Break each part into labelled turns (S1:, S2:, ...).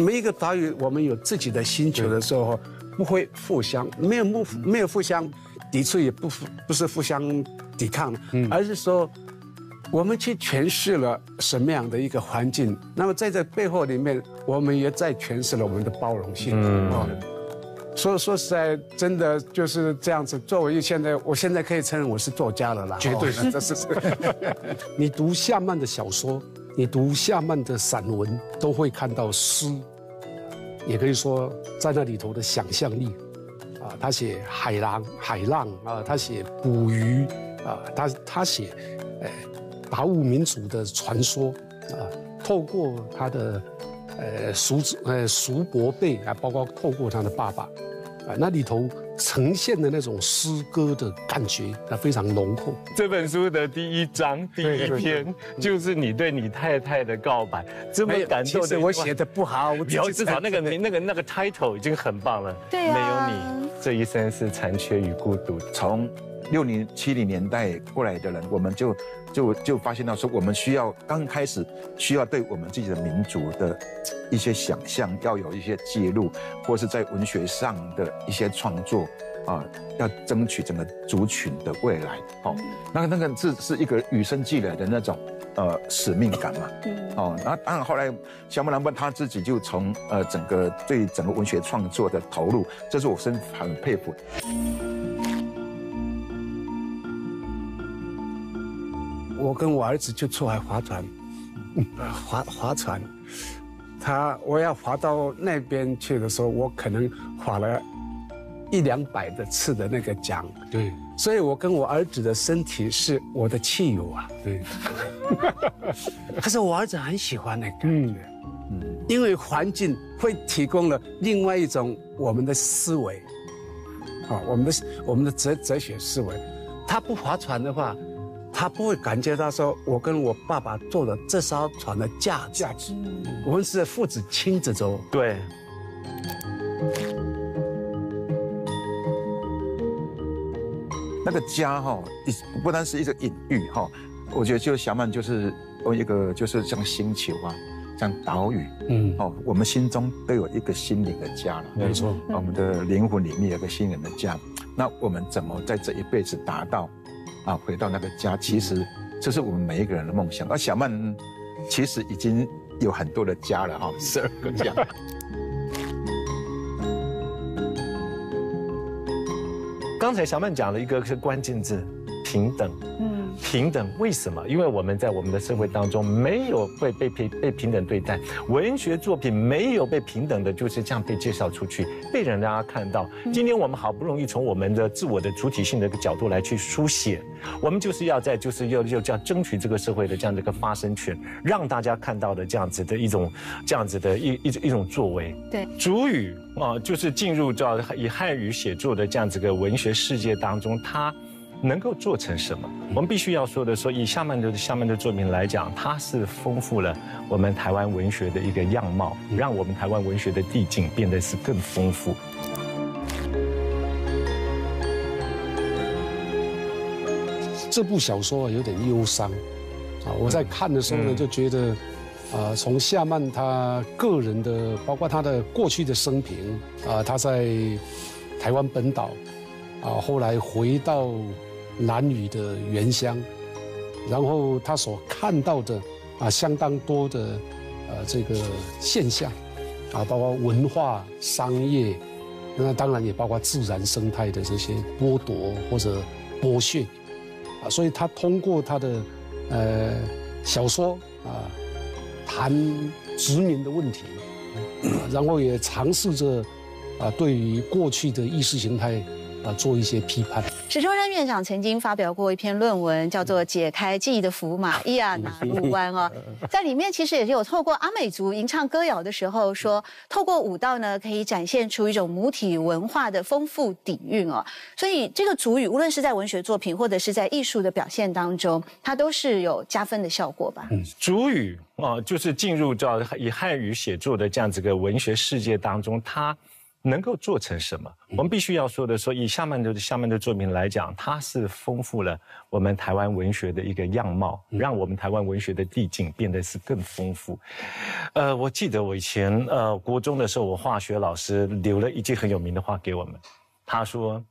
S1: 每一个岛屿我们有自己的星球的时候，不会互相没有互没有互相抵触，也不不是互相抵抗，而是说我们去诠释了什么样的一个环境。那么在这背后里面，我们也在诠释了我们的包容性。嗯。所以说实在，真的就是这样子。作为现在，我现在可以承认我是作家了啦。
S2: 绝对的，这是。你读夏曼的小说，你读夏曼的散文，都会看到诗，也可以说在那里头的想象力。啊，他写海浪，海浪啊，他写捕鱼啊，他他写，呃，达悟民族的传说啊，透过他的。呃，叔子呃，叔伯辈啊，包括透过他的爸爸，啊，那里头呈现的那种诗歌的感觉，它，非常浓厚。
S3: 这本书的第一章第一篇就是你对你太太的告白，这么感动
S1: 的。我写的不好，
S3: 我至少那个名那个那个 title 已经很棒了。
S4: 对
S3: 没有你，这一生是残缺与孤独。
S5: 从六零七零年代过来的人，我们就。就就发现到说，我们需要刚开始需要对我们自己的民族的一些想象要有一些记录，或是在文学上的一些创作啊，要争取整个族群的未来。哦，那个那个是是一个与生俱来的那种呃使命感嘛。哦，那当然后来小木兰问他自己就从呃整个对整个文学创作的投入，这是我深很佩服。
S1: 我跟我儿子就出海划船，划划船，他我要划到那边去的时候，我可能划了一两百的次的那个桨。
S2: 对，
S1: 所以我跟我儿子的身体是我的汽油啊。
S2: 对，
S1: 可是我儿子很喜欢那个，嗯，因为环境会提供了另外一种我们的思维，啊，我们的我们的哲哲学思维，他不划船的话。他不会感觉到说，我跟我爸爸坐的这艘船的价价值，我们是父子亲子舟。
S3: 对。
S5: 那个家哈，不不单是一个隐喻哈，我觉得就小曼就是哦一个就是像星球啊，像岛屿，嗯，哦，我们心中都有一个心灵的家了。
S2: 没错，
S5: 我们的灵魂里面有个心灵的家，那我们怎么在这一辈子达到？啊，回到那个家，其实这是我们每一个人的梦想。而小曼其实已经有很多的家了哈，十二个家。
S3: 刚才小曼讲了一个是关键字，平等。平等为什么？因为我们在我们的社会当中没有被被平被平等对待，文学作品没有被平等的就是这样被介绍出去，被人大家看到。今天我们好不容易从我们的自我的主体性的一个角度来去书写，我们就是要在就是要要叫争取这个社会的这样的一个发声权，让大家看到的这样子的一种这样子的一一一种作为。
S4: 对，
S3: 主语啊，就是进入到以汉语写作的这样子个文学世界当中，它。能够做成什么？我们必须要说的说，以夏曼的夏曼的作品来讲，它是丰富了我们台湾文学的一个样貌，让我们台湾文学的地境变得是更丰富。
S2: 这部小说啊有点忧伤啊，我在看的时候呢就觉得，啊，从夏曼他个人的，包括他的过去的生平啊，他在台湾本岛啊，后来回到。男女的原乡，然后他所看到的啊，相当多的呃这个现象啊，包括文化、商业，那当然也包括自然生态的这些剥夺或者剥削啊，所以他通过他的呃小说啊，谈殖民的问题，然后也尝试着啊，对于过去的意识形态啊做一些批判。
S4: 史秋山院长曾经发表过一篇论文，叫做《解开记忆的符码：伊亚纳鲁湾》哦，在里面其实也是有透过阿美族吟唱歌谣的时候，说透过舞蹈呢，可以展现出一种母体文化的丰富底蕴哦。所以这个主语，无论是在文学作品或者是在艺术的表现当中，它都是有加分的效果吧。嗯，
S3: 主语啊，就是进入到以汉语写作的这样子个文学世界当中，它。能够做成什么？我们必须要说的说，以夏曼的夏曼的作品来讲，它是丰富了我们台湾文学的一个样貌，让我们台湾文学的地境变得是更丰富。呃，我记得我以前呃国中的时候，我化学老师留了一句很有名的话给我们，他说：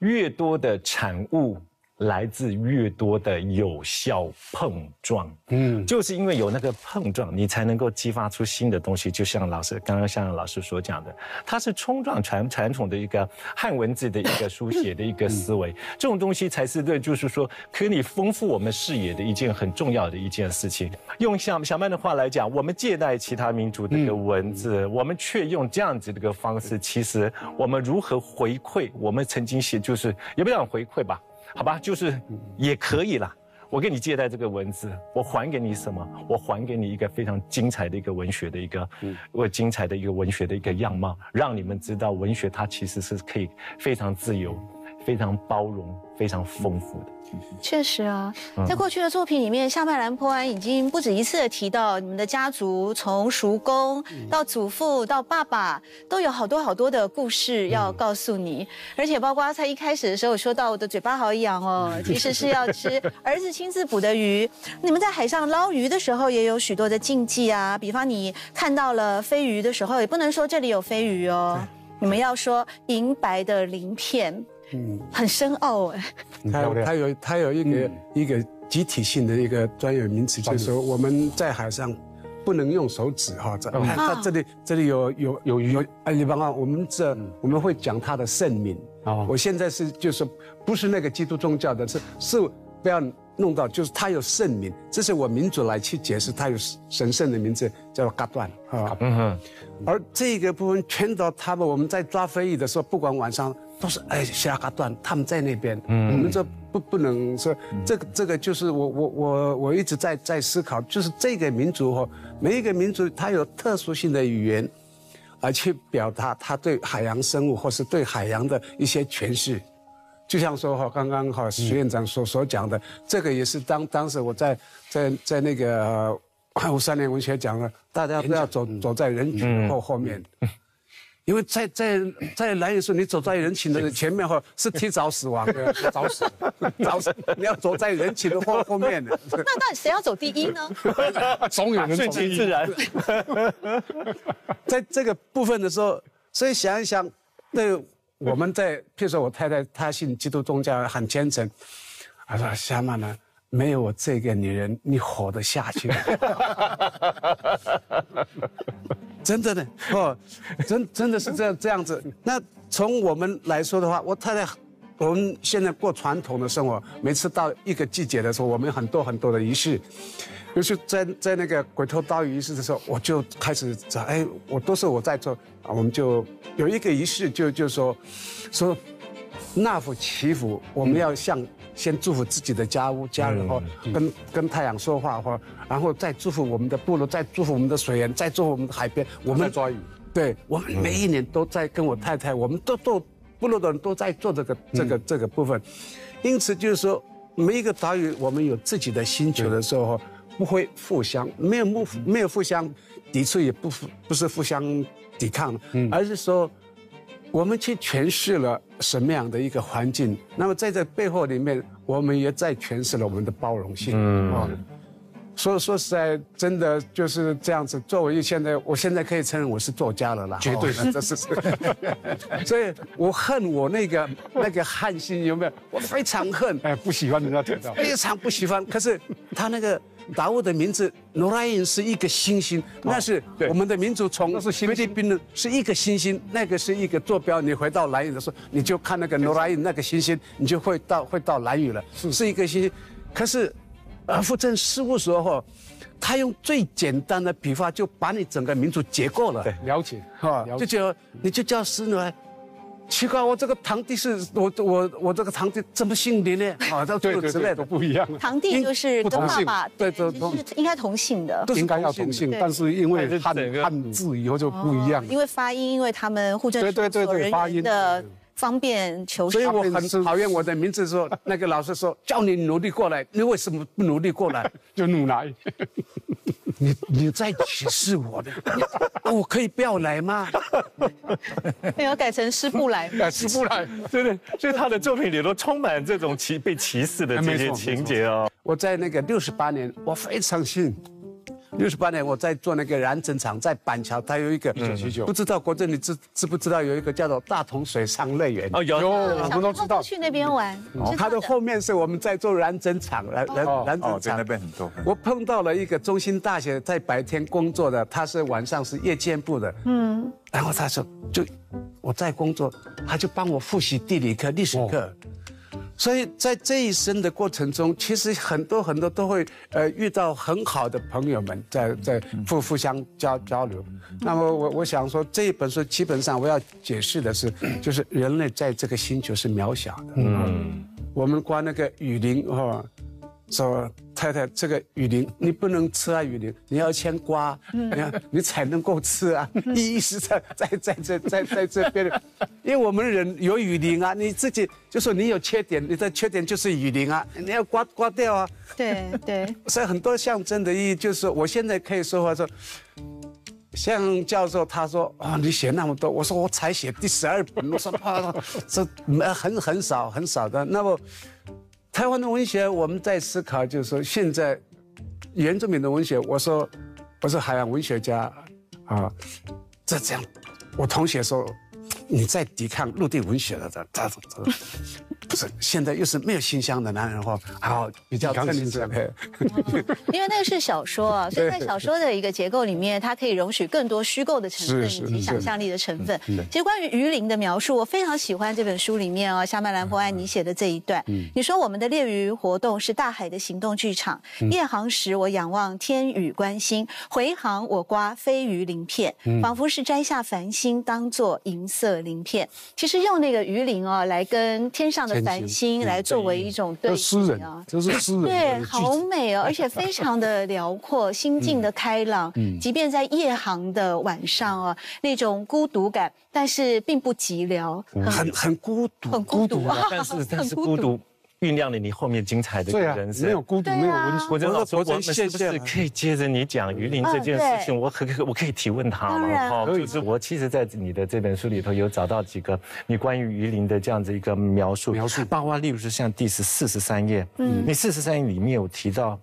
S3: 越多的产物。来自越多的有效碰撞，嗯，就是因为有那个碰撞，你才能够激发出新的东西。就像老师刚刚像老师所讲的，它是冲撞传传统的一个汉文字的一个书写的一个思维，这种东西才是对，就是说可以丰富我们视野的一件很重要的一件事情。用小小曼的话来讲，我们借代其他民族的一个文字，我们却用这样子的一个方式，其实我们如何回馈我们曾经写，就是也不讲回馈吧。好吧，就是也可以啦。我给你借贷这个文字，我还给你什么？我还给你一个非常精彩的一个文学的一个，我精彩的一个文学的一个样貌，让你们知道文学它其实是可以非常自由、非常包容、非常丰富的。
S4: 确实啊，在过去的作品里面，夏麦兰坡安已经不止一次的提到你们的家族，从叔公到祖父到爸爸，都有好多好多的故事要告诉你。而且包括在一开始的时候说到我的嘴巴好痒哦，其实是要吃儿子亲自捕的鱼。你们在海上捞鱼的时候也有许多的禁忌啊，比方你看到了飞鱼的时候，也不能说这里有飞鱼哦，你们要说银白的鳞片。嗯，很深奥哎。
S1: 它它有它有一个一个集体性的一个专有名词，就是说我们在海上不能用手指哈。这它这里这里有有有有哎，你帮啊，我们这我们会讲它的圣名哦。我现在是就是不是那个基督宗教的，是是不要弄到，就是它有圣名，这是我民主来去解释，它有神圣的名字叫做嘎断啊。嗯哼。而这个部分全都他们我们在抓飞鱼的时候，不管晚上。都是哎，下嘎段他们在那边，嗯，我们这不不能说这个这个就是我我我我一直在在思考，就是这个民族哈，每一个民族它有特殊性的语言，而去表达他对海洋生物或是对海洋的一些诠释，就像说哈，刚刚哈徐院长所所讲的，这个也是当当时我在在在那个五三年文学讲了，大家都要走走在人群后后面。因为在在在蓝屿时，你走在人群的前面哈，是提早死亡的，早死，早死。你要走在人群的后后面的。
S4: 那到底谁要走第一呢？
S2: 总有人
S3: 顺其自然。
S1: 在这个部分的时候，所以想一想，那我们在，譬如说我太太她信基督宗教，很虔诚，她说小曼呢，没有我这个女人，你活得下去？真的呢，哦，真真的是这样这样子。那从我们来说的话，我太太，我们现在过传统的生活，每次到一个季节的时候，我们很多很多的仪式，尤其在在那个鬼头刀仪式的时候，我就开始找，哎，我都是我在做啊，我们就有一个仪式，就就说说那福祈福，我们要向。先祝福自己的家屋家人，或跟跟太阳说话，或然后再祝福我们的部落，再祝福我们的水源，再祝福我们的海边。
S2: 我们抓鱼，
S1: 对我们每一年都在跟我太太，我们都都部落的人都在做这个这个这个部分。因此就是说，每一个岛屿我们有自己的星球的时候，不会互相没有不没有互相抵触，也不不是互相抵抗，而是说。我们去诠释了什么样的一个环境？那么在这背后里面，我们也在诠释了我们的包容性。嗯，啊，说说实在，真的就是这样子。作为现在，我现在可以承认我是作家了啦，
S2: 绝对的，
S1: 这是。所以我恨我那个那个汉心有没有？我非常恨，
S2: 哎，不喜欢人家提到，
S1: 非常不喜欢。可是他那个。达悟的名字努拉因是一个星星，那是我们的民族从菲律宾的是一个星星，那个是一个坐标。你回到蓝屿的时候，你就看那个努拉因那个星星，你就会到会到蓝屿了，是一个星星。可是，阿富镇事务所哈，他用最简单的笔法就把你整个民族结构了，
S2: 了解哈，
S1: 就叫你就叫施努来。奇怪，我这个堂弟是我我我这个堂弟怎么姓林呢？
S2: 啊，这对之类的。不一样。
S4: 堂弟就是跟爸爸
S1: 对
S4: 对应该同姓的，
S2: 应该要同姓，但是因为汉汉字以后就不一样。
S4: 因为发音，因为他们护政对对对发音。的方便求。
S1: 所以我很讨厌我的名字，说那个老师说叫你努力过来，你为什么不努力过来？
S2: 就努来。
S1: 你你在歧视我的，我可以不要来吗？
S4: 没有改成师傅来，
S2: 师傅来，
S3: 对对，所以他的作品里都充满这种歧被歧视的这些情节哦。
S1: 我在那个六十八年，我非常幸运。六十八年，我在做那个染整厂，在板桥，它有一个
S2: 一九七九
S1: 不知道国政你知知不知道有一个叫做大同水上乐园？
S3: 哦，有
S2: 有，我们都知道。
S4: 去那边玩，
S1: 它的后面是我们在做染整厂，染染染
S5: 哦，
S1: 整厂
S5: 那。边很多。
S1: 我碰到了一个中心大学在白天工作的，他是晚上是夜间部的，嗯，然后他说就我在工作，他就帮我复习地理课、历史课。所以在这一生的过程中，其实很多很多都会呃遇到很好的朋友们在在互互相交交流。那么我我想说这一本书基本上我要解释的是，就是人类在这个星球是渺小的。嗯，我们光那个雨林哦，说太太这个雨林你不能吃啊，雨林你要先刮，你看你才能够吃啊。意义是在在在这在在这边，因为我们人有雨林啊，你自己就说你有缺点，你的缺点就是雨林啊，你要刮刮掉啊。
S4: 对对，
S1: 所以很多象征的意义就是，我现在可以说话说，像教授他说啊、你写那么多，我说我才写第十二本，我说啊，这没很很少很少的。那么台湾的文学，我们在思考，就是说现在原住民的文学，我说我是海洋文学家啊，这这样，我同学说你在抵抗陆地文学了的，他他不是现在又是没有新香的男人话，好比较
S2: 抵抗
S1: 趁
S2: 新疆
S1: 这
S4: 因为那个是小说啊，所以在小说的一个结构里面，它可以容许更多虚构的成分以及想象力的成分。其实关于鱼鳞的描述，我非常喜欢这本书里面哦，夏曼兰博安你写的这一段。你说我们的猎鱼活动是大海的行动剧场，夜航时我仰望天宇观星，回航我刮飞鱼鳞片，仿佛是摘下繁星当做银色鳞片。其实用那个鱼鳞哦来跟天上的繁星来作为一种对
S2: 这诗人
S4: 比啊，，
S2: 这是诗人
S4: 对，好。美哦，而且非常的辽阔，心境的 开朗。嗯，即便在夜航的晚上啊，那种孤独感，但是并不寂寥，
S1: 很很孤独，
S4: 很孤独啊。
S3: 但是 但
S4: 很
S3: 是孤独酝酿了你后面精彩的
S2: 对啊
S3: 人，生。
S2: 没有孤独，
S4: 啊
S2: 没有温馨。
S3: 我觉得老师，
S1: 我的
S3: 我们是不是可以接着你讲鱼鳞这件事情？我可可我可以提问他吗？
S4: 当然
S3: 哈，就是我其实，在你的这本书里头有找到几个你关于鱼鳞的这样子一个描述，
S2: 描述
S3: 包括例如是像第十四十三页，嗯，你四十三页里面有提到。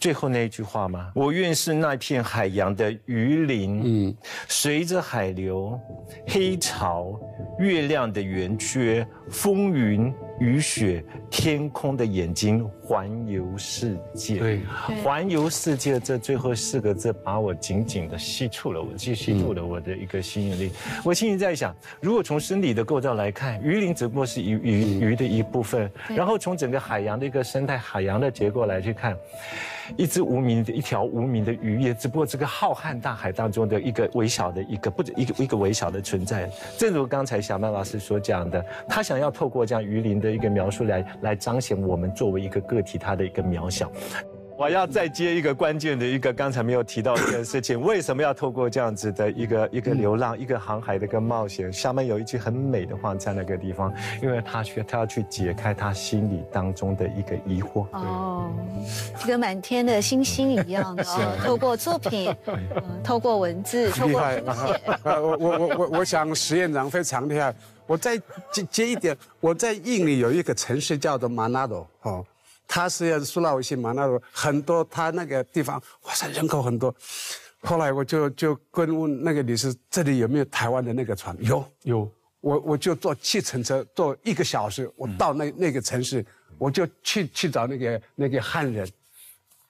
S3: 最后那一句话吗？我愿是那片海洋的鱼鳞，嗯，随着海流、黑潮、月亮的圆缺、风云、雨雪、天空的眼睛环游世界。
S2: 对，
S3: 环游世界这最后四个字把我紧紧的吸住了，我吸吸住了我的一个吸引力。我心里在想，如果从生理的构造来看，鱼鳞只不过是鱼鱼鱼的一部分，然后从整个海洋的一个生态、海洋的结构来去看。一只无名的一条无名的鱼，也只不过这个浩瀚大海当中的一个微小的一个不止一个一个微小的存在。正如刚才小曼老师所讲的，他想要透过这样鱼鳞的一个描述来来彰显我们作为一个个体他的一个渺小。我要再接一个关键的一个刚才没有提到的一件事情，为什么要透过这样子的一个一个流浪、一个航海的一个冒险？下面有一句很美的话在那个地方，因为他需他要去解开他心里当中的一个疑惑。
S4: 哦，就跟满天的星星一样的哦，透过作品，嗯透过文字，透过书写，
S1: 呃，我我我我我想实验长非常厉害。我再接接一点，我在印尼有一个城市叫做马纳多，哦，它是苏拉维西马纳多，很多它那个地方，哇塞，人口很多。后来我就就跟问那个女士，这里有没有台湾的那个船？有有，我我就坐计程车，坐一个小时，我到那那个城市，我就去去找那个那个汉人，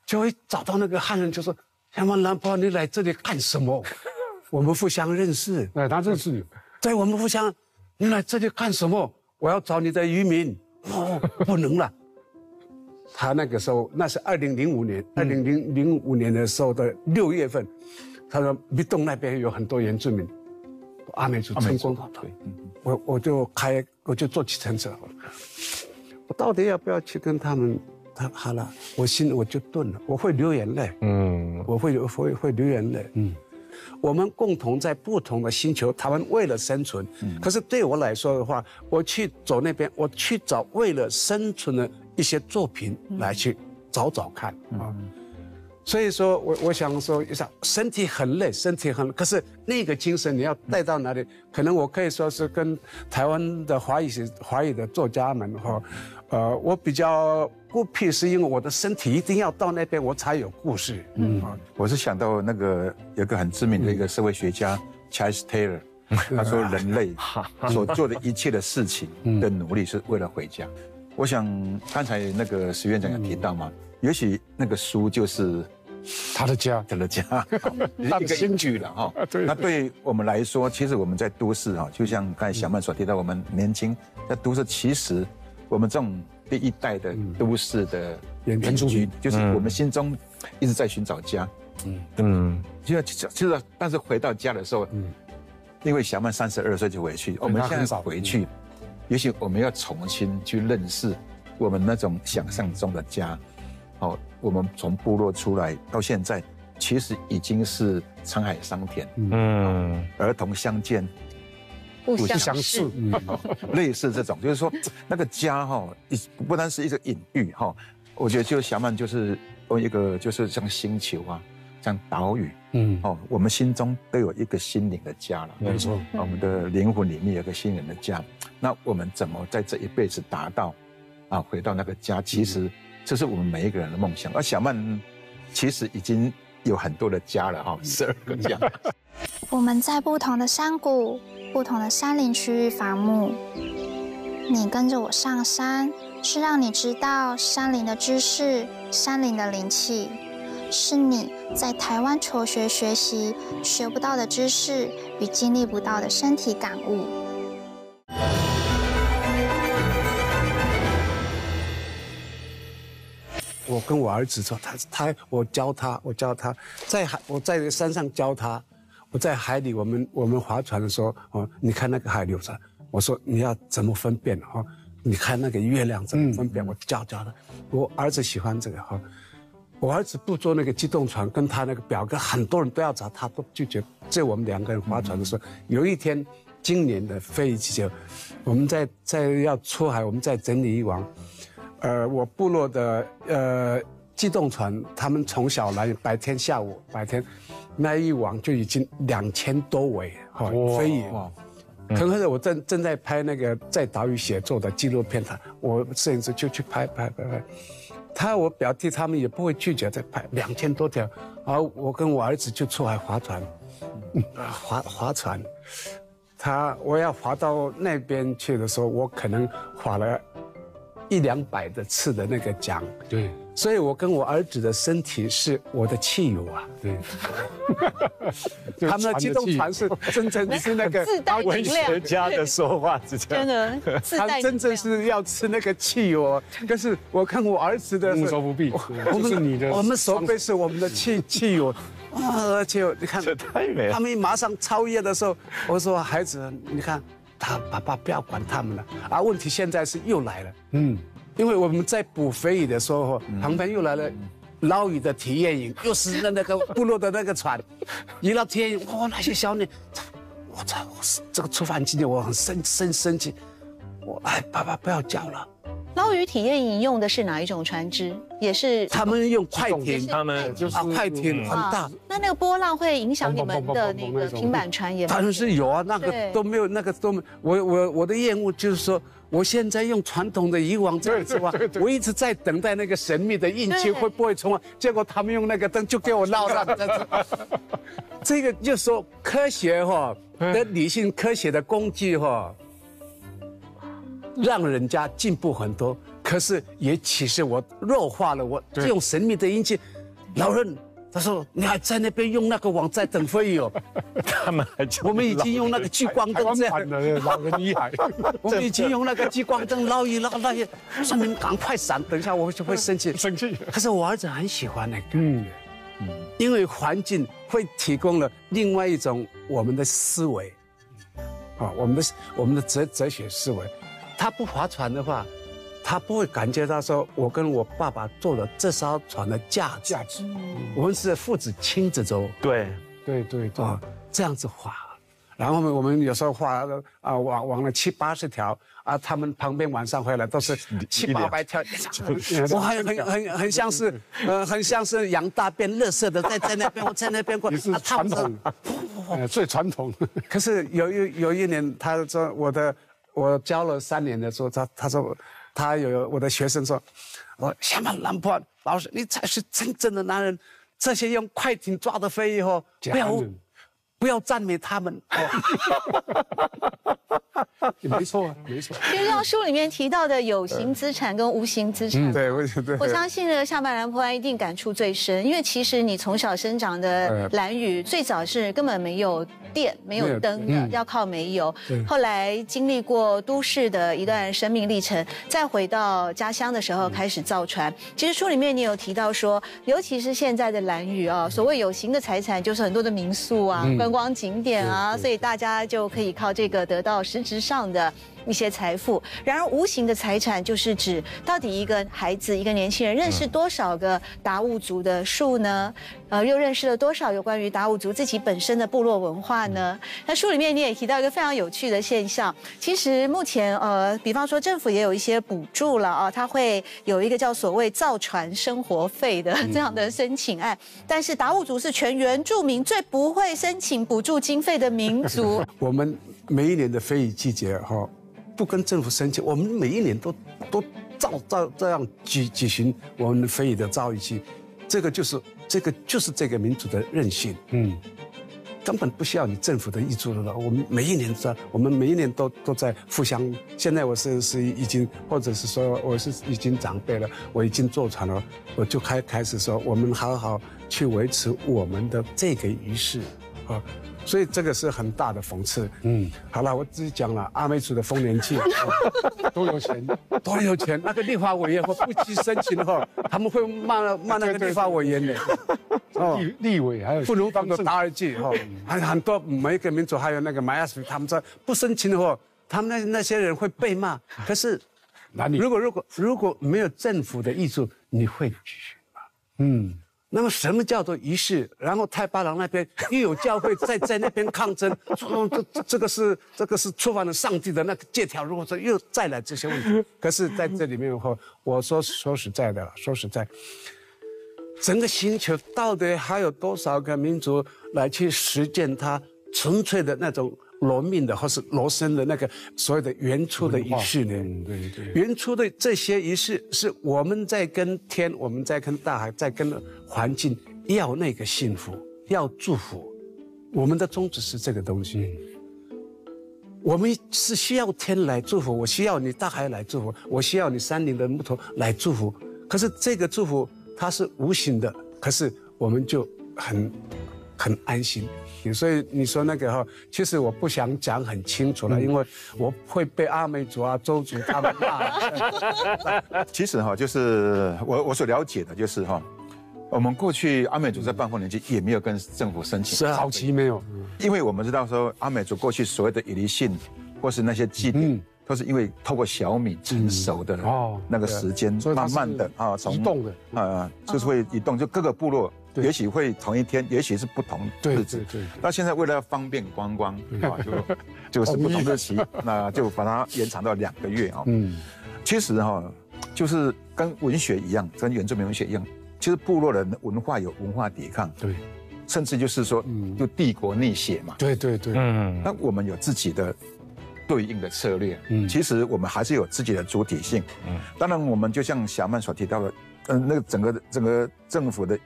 S1: 就会找到那个汉人，就说：“小曼兰婆，你来这里干什么？我们互相认识。
S2: 哎，他认识你，
S1: 对，我们互相，你来这里干什么？我要找你的渔民。哦，不能了。他那个时候，那是二零零五年，二零零零五年的时候的六月份，他说密洞那边有很多原住民，阿美族成功对，我我就开，我就坐计程车，我到底要不要去跟他们？他好了，我心我就顿了，我会流眼泪。
S3: 嗯，
S1: 我会会会流眼泪。嗯，我们共同在不同的星球，他们为了生存。嗯，可是对我来说的话，我去走那边，我去找为了生存的一些作品来去找找看啊。所以说我我想说，一下身体很累，身体很，可是那个精神你要带到哪里？可能我可以说是跟台湾的华语华语的作家们哈，呃，我比较孤僻，是因为我的身体一定要到那边，我才有故事。嗯，
S5: 我是想到那个有个很知名的一个社会学家 Charles Taylor，他说人类 所做的一切的事情的努力是为了回家。我想刚才那个石院长有提到嘛。也许那个书就是
S2: 他的家，
S5: 他的家，一个新居了哈。那对我们来说，其实我们在都市哈，就像刚才小曼所提到，我们年轻在都市，其实我们这种第一代的都市的原居，就是我们心中一直在寻找家。嗯。嗯，就就是，但是回到家的时候，嗯，因为小曼三十二岁就回去，我们现在回去，也许我们要重新去认识我们那种想象中的家。哦，我们从部落出来到现在，其实已经是沧海桑田。嗯，儿童相见，
S4: 不相似，
S5: 类似这种，就是说那个家哈，不单是一个隐喻哈。我觉得就小曼就是用一个就是像星球啊，像岛屿，嗯，哦，我们心中都有一个心灵的家了。
S2: 没错，
S5: 我们的灵魂里面有个心灵的家。那我们怎么在这一辈子达到啊？回到那个家，其实。这是我们每一个人的梦想，而小曼其实已经有很多的家了哈，十二个家。
S6: 我们在不同的山谷、不同的山林区域伐木。你跟着我上山，是让你知道山林的知识、山林的灵气。是你在台湾求学学习学不到的知识与经历不到的身体感悟。
S1: 我跟我儿子说，他他我教他，我教他在海，我在山上教他，我在海里，我们我们划船的时候，哦，你看那个海流着，我说你要怎么分辨哈？你看那个月亮怎么分辨？我教教他。我儿子喜欢这个哈，我儿子不坐那个机动船，跟他那个表哥很多人都要找，他都拒绝。在我们两个人划船的时候，有一天，今年的非遗节，我们在在要出海，我们在整理渔网。呃，我部落的呃机动船，他们从小来，白天下午白天，那一网就已经两千多尾哈飞鱼。哇！可能是我正正在拍那个在岛屿写作的纪录片，他我摄影师就去拍拍拍拍，他我表弟他们也不会拒绝再拍两千多条，而我跟我儿子就出海划船，划划船，他我要划到那边去的时候，我可能划了。一两百的次的那个奖，
S2: 对，
S1: 所以我跟我儿子的身体是我的汽油啊，
S2: 对，
S1: 他们的机动船是真正是那个
S4: 自带
S3: 文学家的说话，
S4: 真的，
S1: 他真正是要吃那个汽油，可是我看我儿子的
S2: 无所不必，
S1: 我们是你的，我们手。背是我们的汽汽油，啊，而且你看，
S3: 这太美了，
S1: 他们马上超越的时候，我说孩子，你看。他爸爸不要管他们了，而问题现在是又来了，嗯，因为我们在捕肥鱼的时候，旁边又来了捞鱼的体验营，又是那那个部落的那个船，一到体验营，哇，那些小女，我操，我这个触犯今天我很生生生气，我哎，爸爸不要叫了。
S4: 捞鱼体验营用的是哪一种船只？也是
S1: 他们用快艇，
S3: 他们
S1: 就是快艇很大。
S4: 那那个波浪会影响你们的那个平板船也？
S1: 当然是有啊，那个都没有，那个都没。我我我的厌恶就是说，我现在用传统的渔网这样子哇，我一直在等待那个神秘的运气会不会冲啊？结果他们用那个灯就给我捞了。这 个就说科学哈的理性科学的工具哈。让人家进步很多，可是也其实我弱化了我这种神秘的运气。老人他说：“你还在那边用那个网在等飞鱼哦？”
S3: 他们还
S1: 我们已经用那个聚光灯
S2: 这样。老人厉害。
S1: 我们已经用那个聚光灯捞一捞那些，说明赶快闪，等一下我就会生气。
S2: 生气。
S1: 可是我儿子很喜欢那个，嗯嗯，因为环境会提供了另外一种我们的思维，啊，我们的我们的哲哲学思维。他不划船的话，他不会感觉到说，我跟我爸爸坐了这艘船的价
S2: 价值。
S1: 我们是父子亲子舟。
S3: 对，
S2: 对对啊，
S1: 这样子划，然后我们有时候划啊，往往了七八十条啊，他们旁边晚上回来都是七八百条，我很很很很像是呃，很像是羊大便、乐色的在 在那边，我在那边过。
S2: 你是传统，最传统。
S1: 可是有一有一年，他说我的我教了三年的时候，他他说他有我的学生说，我下面兰博老师，你才是真正的男人。这些用快艇抓的飞以后，不要。不要赞美他们。
S2: 没错啊，没错。
S4: 其实像书里面提到的有形资产跟无形资产，
S1: 对，我对。
S4: 我相信呢，下半兰坡安一定感触最深，因为其实你从小生长的蓝屿，最早是根本没有电、没有灯的，要靠煤油。后来经历过都市的一段生命历程，再回到家乡的时候开始造船。其实书里面你有提到说，尤其是现在的蓝屿啊，所谓有形的财产就是很多的民宿啊。光景点啊，所以大家就可以靠这个得到实质上的。一些财富，然而无形的财产就是指到底一个孩子、一个年轻人认识多少个达悟族的树呢？呃，又认识了多少有关于达悟族自己本身的部落文化呢？那书里面你也提到一个非常有趣的现象，其实目前呃，比方说政府也有一些补助了啊，它会有一个叫所谓造船生活费的这样的申请案，但是达悟族是全原住民最不会申请补助经费的民族。
S1: 我们每一年的非遗季节哈。不跟政府申请，我们每一年都都照照这样举举行我们非遗的造诣季，这个就是这个就是这个民族的韧性，嗯，根本不需要你政府的资助了。我们每一年在，我们每一年都都在互相。现在我是是已经，或者是说我是已经长辈了，我已经坐船了，我就开开始说，我们好好去维持我们的这个仪式，啊。所以这个是很大的讽刺。嗯，好了，我自己讲了，阿美族的丰年祭
S2: 多有钱，
S1: 多有钱。那个立法委员或不去申请的话，他们会骂骂那个立法委员的。
S2: 哦，立立委还有
S1: 不如当个达尔季哈。很很多每一个民族还有那个马亚斯，他们说不申请的话，他们那那些人会被骂。可是，哪里？如果如果如果没有政府的艺术，你会继续吗？嗯。那么什么叫做仪式？然后太巴郎那边又有教会在在那边抗争，说这这个是这个是触犯了上帝的那个借条。如果说又再来这些问题，可是在这里面的话，我说说实在的，说实在，整个星球到底还有多少个民族来去实践它纯粹的那种？罗命的或是罗生的那个所有的原初的仪式呢？对对，原初的这些仪式是我们在跟天，我们在跟大海，在跟环境要那个幸福，要祝福。我们的宗旨是这个东西。我们是需要天来祝福，我需要你大海来祝福，我需要你山林的木头来祝福。可是这个祝福它是无形的，可是我们就很很安心。所以你说那个哈，其实我不想讲很清楚了，因为我会被阿美族啊、周族他们骂。
S5: 其实哈，就是我我所了解的，就是哈，我们过去阿美族在半丰年祭也没有跟政府申请，是
S2: 早期没有，
S5: 因为我们知道说阿美族过去所谓的以离性，或是那些祭典，都是因为透过小米成熟的哦那个时间，慢慢的
S2: 啊，移动的。
S5: 啊，就是会移动，就各个部落。也许会同一天，也许是不同日子。对对。那现在为了方便观光啊，就 就是不同日期，那就把它延长到两个月啊。嗯。其实哈，就是跟文学一样，跟原住民文学一样，其实部落人的文化有文化抵抗。
S2: 对。
S5: 甚至就是说，就帝国逆血嘛。
S2: 对对对。嗯。
S5: 那我们有自己的对应的策略。嗯。其实我们还是有自己的主体性。嗯。当然，我们就像小曼所提到的，嗯，那个整个整个政府的。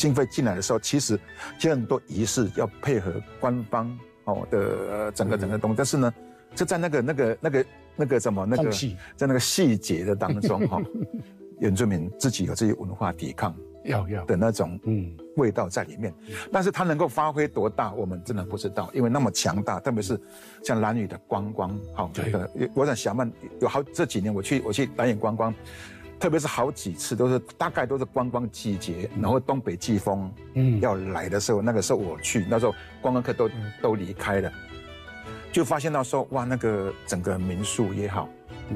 S5: 经费进来的时候，其实其实很多仪式要配合官方哦的整个整个东西，但是呢，就在那个那个那个那个什么那个在那个细节的当中哈，原住民自己有自己文化抵抗
S2: 要要
S5: 的那种嗯味道在里面，但是它能够发挥多大，我们真的不知道，因为那么强大，特别是像蓝屿的观光，好，对，我想小曼有好这几年我去我去蓝屿观光。特别是好几次都是大概都是观光季节，然后东北季风嗯。要来的时候，那个时候我去，那时候观光客都都离开了，就发现到说哇，那个整个民宿也好，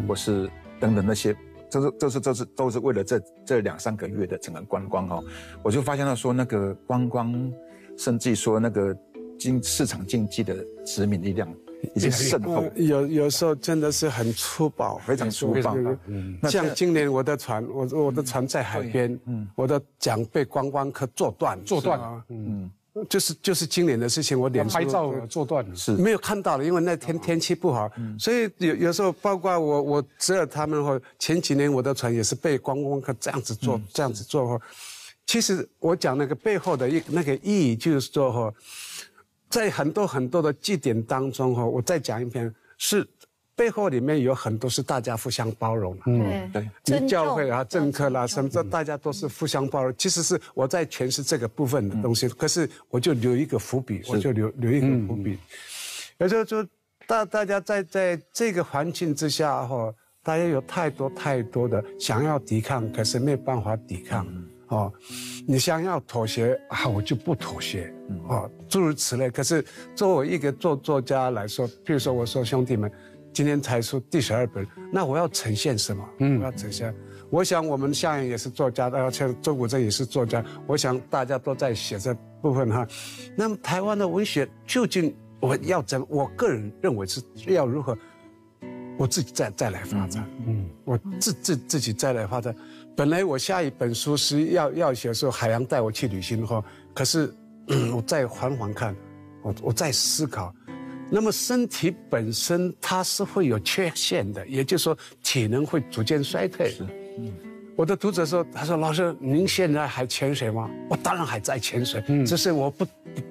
S5: 或是等等那些，都是都是都是都是为了这这两三个月的整个观光哦，我就发现到说那个观光，甚至说那个经市场经济的殖民力量已经渗透，
S1: 有有时候真的是很粗暴，
S5: 非常粗暴。
S1: 嗯，像今年我的船，我我的船在海边，嗯，我的桨被观光客坐断，
S2: 坐断啊，嗯。
S1: 就是就是今年的事情，我脸
S2: 拍照做断了，
S1: 是。没有看到了，因为那天天气不好，所以有有时候包括我我侄儿他们或前几年我的船也是被观光客这样子做这样子做哈。其实我讲那个背后的一那个意义就是说哈，在很多很多的祭典当中哈，我再讲一遍是。背后里面有很多是大家互相包容，
S4: 嗯，
S1: 对，教会啊、政客啦什么这，大家都是互相包容。其实是我在诠释这个部分的东西，可是我就留一个伏笔，我就留留一个伏笔。有时候就大大家在在这个环境之下哈，大家有太多太多的想要抵抗，可是没有办法抵抗，哦，你想要妥协啊，我就不妥协，哦，诸如此类。可是作为一个作作家来说，譬如说我说兄弟们。今天才出第十二本，那我要呈现什么？嗯，我要呈现。我想我们夏言也是作家，而且周国正也是作家。我想大家都在写这部分哈。那么台湾的文学究竟我要怎？我个人认为是要如何？我自己再再来发展。嗯，我自自自己再来发展。本来我下一本书是要要写说海洋带我去旅行的话，可是我再缓缓看，我我再思考。那么身体本身它是会有缺陷的，也就是说体能会逐渐衰退。是，嗯。我的读者说：“他说老师，您现在还潜水吗？我当然还在潜水，只是我不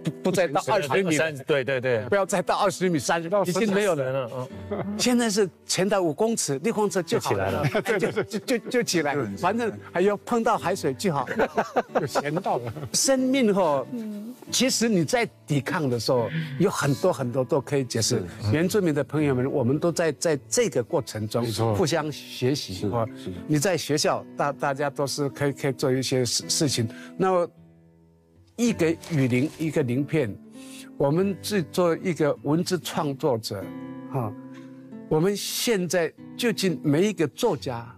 S1: 不不再到二十米，
S3: 对对对，
S1: 不要再到二十米、三十米，已经没有人了。现在是潜到五公尺、六公尺就
S3: 起来了，
S1: 对对对，就就就起来，反正还要碰到海水就好，
S2: 就潜到了。
S1: 生命哈，其实你在抵抗的时候，有很多很多都可以解释。原住民的朋友们，我们都在在这个过程中互相学习。是。你在学校。大大家都是可以可以做一些事事情，那么一个雨林一个鳞片，我们制作一个文字创作者，哈，我们现在究竟每一个作家，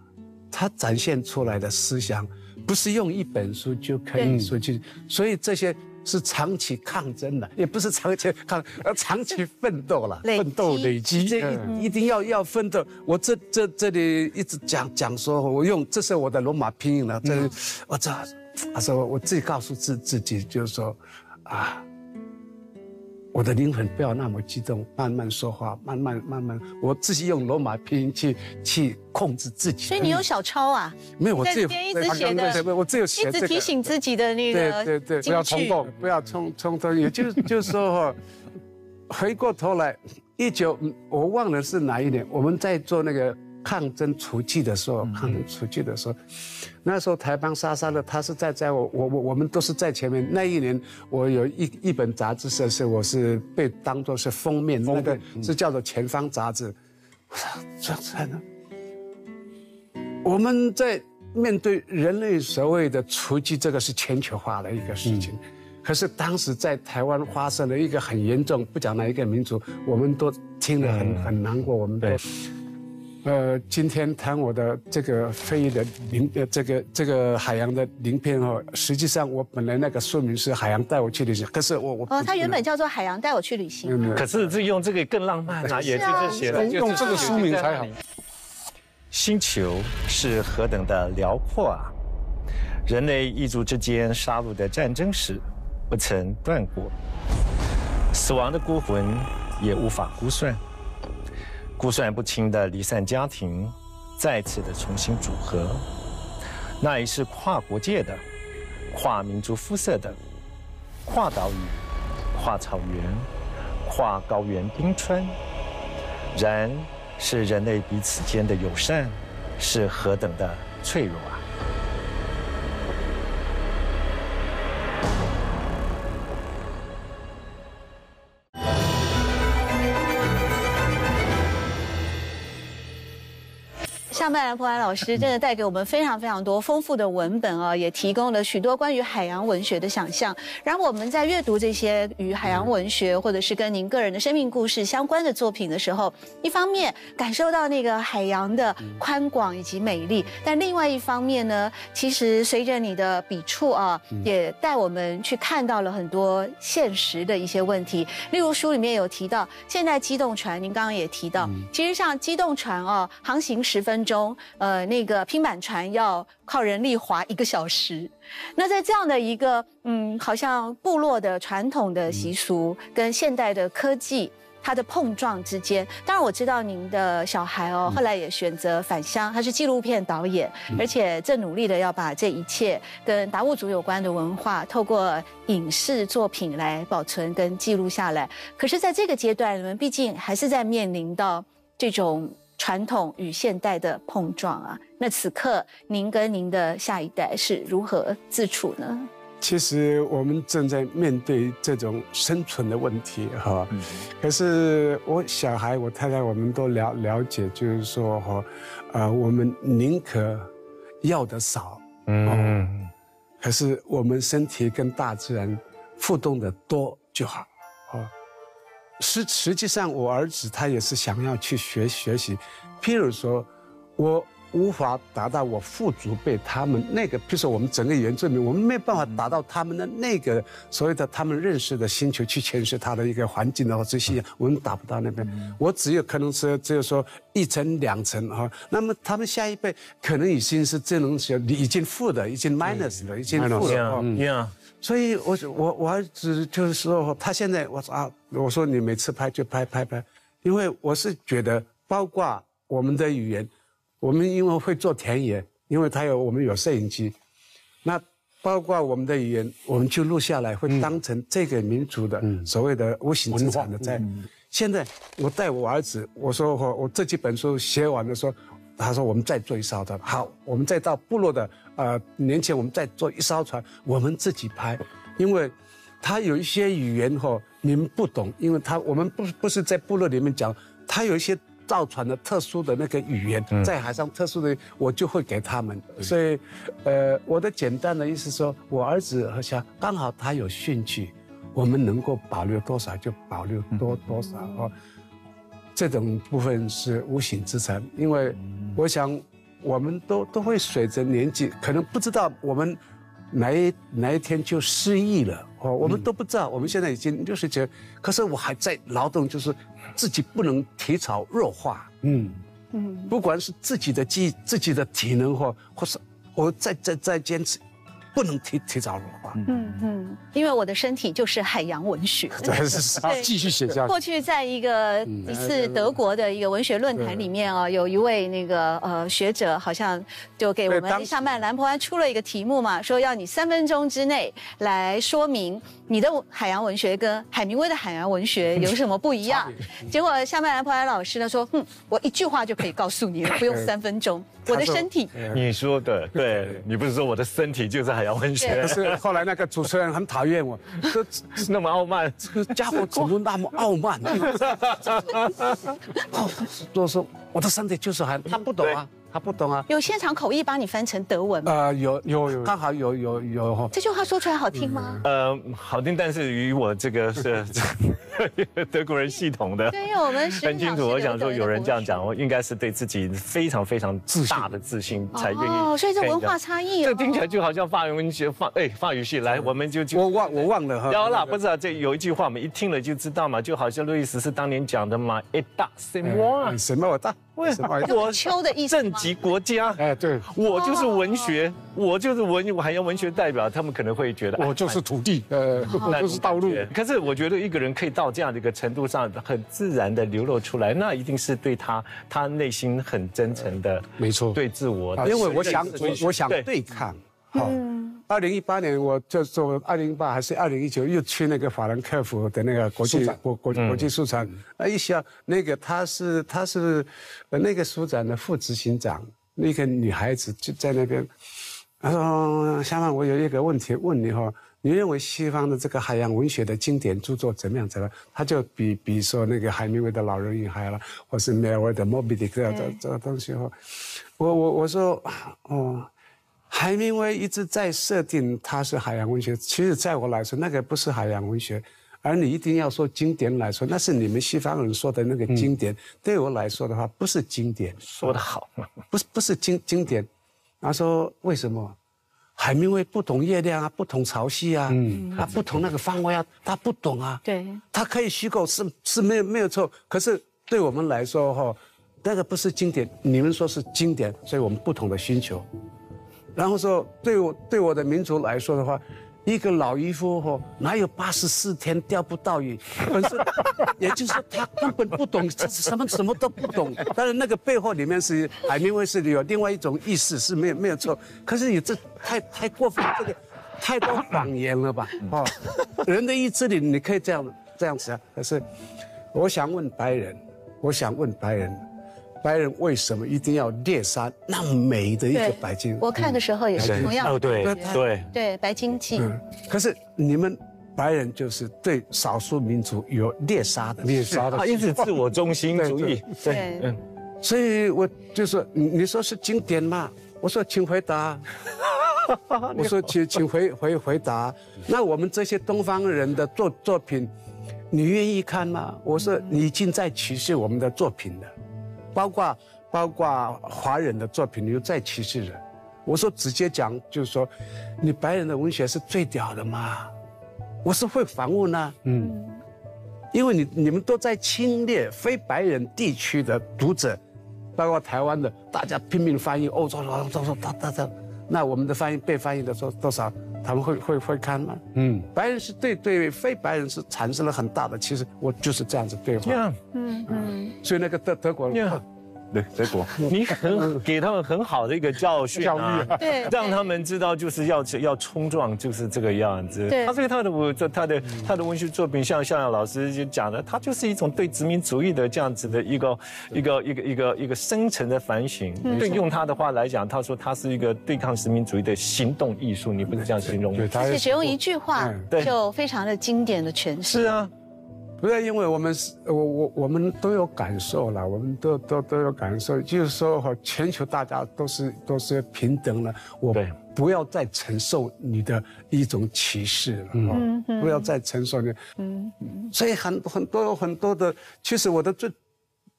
S1: 他展现出来的思想，不是用一本书就可以说去，所以这些。是长期抗争的，也不是长期抗，而长期奋斗了，
S4: 奋
S1: 斗累积，这一定要要奋斗。我这这这里一直讲讲说，我用这是我的罗马拼音了，这我这，他说我自己告诉自自己，就是说，啊。我的灵魂不要那么激动，慢慢说话，慢慢慢慢，我自己用罗马拼音去去控制自己。
S4: 所以你有小抄啊？
S1: 没有，我自己
S4: 一直写的，
S1: 我自己写
S4: 一直提醒自己的那
S1: 个，对对对，
S2: 不要冲动，
S1: 不要冲冲动。也就就是说哈，回过头来，一九我忘了是哪一年，我们在做那个。抗争出击的时候，抗争出击的时候，那时候台邦沙沙的，他是在在我我我我们都是在前面。那一年，我有一一本杂志社是我是被当做是封面，那个是叫做《前方》杂志。我操，这才能。我们在面对人类所谓的出击，这个是全球化的一个事情。可是当时在台湾发生了一个很严重，不讲哪一个民族，我们都听得很很难过，我们都。呃，今天谈我的这个飞翼的鳞，呃，这个这个海洋的鳞片哦，实际上我本来那个书名是《海洋带我去旅行》，可是我我
S4: 哦，它原本叫做《海洋带我去旅行》，
S3: 可是这用这个更浪漫啊，也就是写了
S2: 用这个书名才好。
S3: 星球是何等的辽阔啊！人类一族之间杀戮的战争史不曾断过，死亡的孤魂也无法估算。估算不清的离散家庭，再次的重新组合，那也是跨国界的、跨民族肤色的、跨岛屿、跨草原、跨高原冰川，然是人类彼此间的友善，是何等的脆弱啊！
S4: 夏麦兰普安老师真的带给我们非常非常多丰富的文本啊，也提供了许多关于海洋文学的想象。然后我们在阅读这些与海洋文学或者是跟您个人的生命故事相关的作品的时候，一方面感受到那个海洋的宽广以及美丽，但另外一方面呢，其实随着你的笔触啊，也带我们去看到了很多现实的一些问题。例如书里面有提到，现在机动船，您刚刚也提到，其实像机动船哦，航行十分钟，呃，那个拼板船要靠人力划一个小时。那在这样的一个嗯，好像部落的传统的习俗跟现代的科技。它的碰撞之间，当然我知道您的小孩哦，后来也选择返乡，他是纪录片导演，而且正努力的要把这一切跟达悟族有关的文化，透过影视作品来保存跟记录下来。可是，在这个阶段，你们毕竟还是在面临到这种传统与现代的碰撞啊。那此刻，您跟您的下一代是如何自处呢？
S1: 其实我们正在面对这种生存的问题，哈。可是我小孩、我太太，我们都了了解，就是说，哈，呃，我们宁可要的少，嗯，可是我们身体跟大自然互动的多就好，啊。实实际上，我儿子他也是想要去学学习，譬如说，我。无法达到我父祖辈他们那个，譬如说我们整个原住民，我们没办法达到他们的那个所谓的他们认识的星球去诠释他的一个环境的话，这些我们达不到那边。我只有可能是只有说一层两层哈。那么他们下一辈可能已经是这种是已经负的，已经 minus 了，已经负了哈。所以，我我我儿子就是说，他现在我说啊，我说你每次拍就拍拍拍，因为我是觉得，包括我们的语言。我们因为会做田野，因为他有我们有摄影机，那包括我们的语言，我们就录下来，会当成这个民族的所谓的无形资产的在。现在我带我儿子，我说我我这几本书写完的时候，他说我们再做一艘的，好，我们再到部落的呃年前我们在做一艘船，我们自己拍，因为他有一些语言哈你们不懂，因为他我们不不是在部落里面讲，他有一些。造船的特殊的那个语言，在海上特殊的，我就会给他们。所以，呃，我的简单的意思说，我儿子和小刚好他有兴趣，我们能够保留多少就保留多多少哦。这种部分是无形资产，因为我想我们都都会随着年纪，可能不知道我们哪一哪一天就失忆了哦，我们都不知道。我们现在已经六十几，可是我还在劳动，就是。自己不能体草弱化，嗯嗯，不管是自己的记自己的体能或或是我再再再坚持。不能提提早融化。嗯
S4: 嗯，因为我的身体就是海洋文学。
S2: 对，是继续写下去。
S4: 过去在一个一次德国的一个文学论坛里面啊，有一位那个呃学者，好像就给我们夏曼兰博安出了一个题目嘛，说要你三分钟之内来说明你的海洋文学跟海明威的海洋文学有什么不一样。结果夏曼兰博安老师呢说，哼，我一句话就可以告诉你了，不用三分钟。我的身体，
S3: 你说的对，你不是说我的身体就是海洋文学？
S1: 可是后来那个主持人很讨厌我，
S3: 说 那么傲慢，
S1: 这个家伙 怎么那么傲慢？都说我的身体就是很，他不懂啊。他不懂啊，
S4: 有现场口译帮你翻成德文吗？
S1: 呃，有有有，刚好有有有。
S4: 这句话说出来好听吗？呃，
S3: 好听，但是与我这个是 德国人系统的，
S4: 对，因为我们
S3: 很清楚。我想说，有人这样讲，我应该是对自己非常非常自大的自信才愿意。哦，
S4: 所以这文化差异，
S3: 这听起来就好像法语文学法哎法语系来，我们就就
S1: 我忘我忘了哈。
S3: 有了，不知道这有一句话，我们一听了就知道嘛，就好像路易斯是当年讲的嘛，一大什么
S1: 什么我大。
S4: 为什么？我秋的意思。
S3: 政级国家，哎，
S1: 对，
S3: 我就是文学，我就是文，我还要文学代表，他们可能会觉得
S2: 我就是土地，呃，我就是道路。
S3: 可是我觉得一个人可以到这样的一个程度上，很自然的流露出来，那一定是对他，他内心很真诚的，
S2: 没错，
S3: 对自我。
S1: 因为我想，我想对抗，好。二零一八年，我就做二零一八还是二零一九，又去那个法兰克福的那个国际国国国际书展。啊，一想那个他是他是，那个书展的副执行长，那个女孩子就在那边。她说：“香曼，我有一个问题问你哈，你认为西方的这个海洋文学的经典著作怎么样？怎么样？他就比比如说那个海明威的《老人与海》了，或是梅尔维的《莫比迪克》这这个东西哦。我我我说哦，海明威一直在设定他是海洋文学，其实在我来说，那个不是海洋文学。而你一定要说经典来说，那是你们西方人说的那个经典。对我来说的话，不是经典。
S3: 说得好，
S1: 不是不是经经典。他说为什么？海明威不懂月亮啊，不懂潮汐啊，嗯他不懂那个方位啊，他不懂啊。
S4: 对，
S1: 他可以虚构是是没有没有错。可是对我们来说哈，那个不是经典。你们说是经典，所以我们不同的需求。然后说对我对我的民族来说的话。一个老渔夫哦，哪有八十四天钓不到鱼？本身，也就是他根本不懂，什么什么都不懂。但是那个背后里面是海明威是有另外一种意思，是没有没有错。可是你这太太过分，这个太多谎言了吧？哦，人的意志力你可以这样这样子啊。可是，我想问白人，我想问白人。白人为什么一定要猎杀那么美的一个白金？
S4: 我看的时候也是同样。哦，
S3: 对对
S4: 对，白金器。
S1: 可是你们白人就是对少数民族有猎杀的，
S2: 猎杀的，
S3: 一直自我中心主义。
S4: 对，嗯，
S1: 所以我就说，你你说是经典吗？我说，请回答。我说，请请回回回答。那我们这些东方人的作作品，你愿意看吗？我说，你已经在歧视我们的作品了。包括包括华人的作品，你又再歧视人。我说直接讲，就是说，你白人的文学是最屌的嘛？我是会反问呢，嗯，因为你你们都在侵略非白人地区的读者，包括台湾的，大家拼命翻译欧洲，都说他他他，那我们的翻译被翻译的时候多少，他们会会会看吗？嗯，白人是对对非白人是产生了很大的，其实我就是这样子对话，嗯嗯，所以那个德德国。
S5: 对，德国，
S3: 你很给他们很好的一个教训
S4: 啊，对，
S3: 让他们知道就是要要冲撞，就是这个样子。
S4: 对，
S3: 他所以他的我这他的他的文学作品，像向阳老师就讲的，他就是一种对殖民主义的这样子的一个一个一个一个一个深层的反省。对，用他的话来讲，他说他是一个对抗殖民主义的行动艺术，你不是这样形容吗？
S4: 而且只用一句话，就非常的经典的诠释。
S3: 是啊。
S1: 不是因为我们是，我我我们都有感受了，我们都都都有感受，就是说哈，全球大家都是都是平等了，我不要再承受你的一种歧视了，嗯。不要再承受你，嗯嗯，所以很很多很多的，其实我的最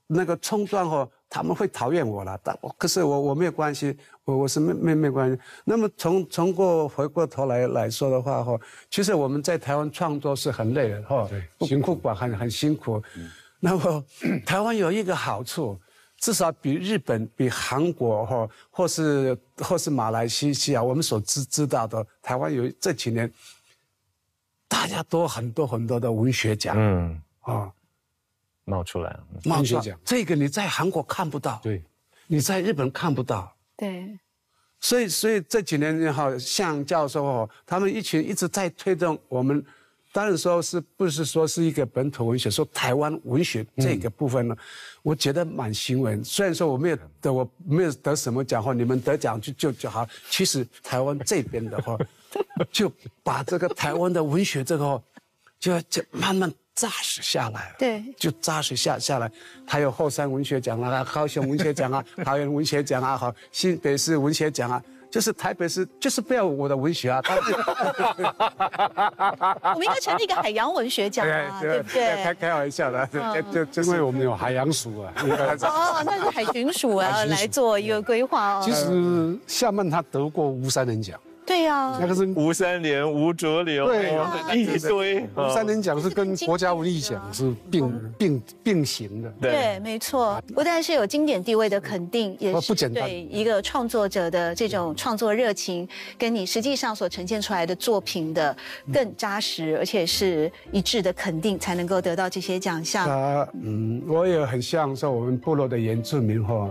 S1: 那个冲撞哈。他们会讨厌我了，但我可是我我没有关系，我我是没没没关系。那么从从过回过头来来说的话哈，其实我们在台湾创作是很累的哈，辛苦管很很辛苦。那么台湾有一个好处，至少比日本、比韩国哈，或是或是马来西亚，我们所知知道的，台湾有这几年，大家都很多很多的文学奖，嗯啊。
S3: 冒出来了，
S1: 冒出来，这个你在韩国看不到，
S2: 对，
S1: 你在日本看不到，
S4: 对，
S1: 所以所以这几年也好像教授哦，他们一群一直在推动我们，当然说是不是说是一个本土文学，说台湾文学这个部分呢，我觉得蛮欣慰。虽然说我没有得我没有得什么奖或你们得奖就就就好，其实台湾这边的话，就把这个台湾的文学这个，就要就慢慢。扎实下来了，
S4: 对，
S1: 就扎实下下来。他有后山文学奖啊，高雄文学奖啊，桃园文学奖啊，好，新北市文学奖啊，就是台北市就是不要我的文学啊。
S4: 我们应该成立一个海洋文学奖啊，对不对？
S1: 开开玩笑的，
S2: 就就因为我们有海洋署啊。
S4: 哦，那是海巡署啊，来做一个规划哦。
S2: 其实厦门他得过吴三人奖。
S4: 对呀，
S2: 那个是
S3: 吴三连、吴浊流，
S2: 对，
S3: 一堆。
S2: 吴三连奖是跟国家文艺奖是并并并行的。
S4: 对，没错，不但是有经典地位的肯定，也是对一个创作者的这种创作热情，跟你实际上所呈现出来的作品的更扎实，而且是一致的肯定，才能够得到这些奖项。啊，
S1: 嗯，我也很像说我们部落的原住民哈。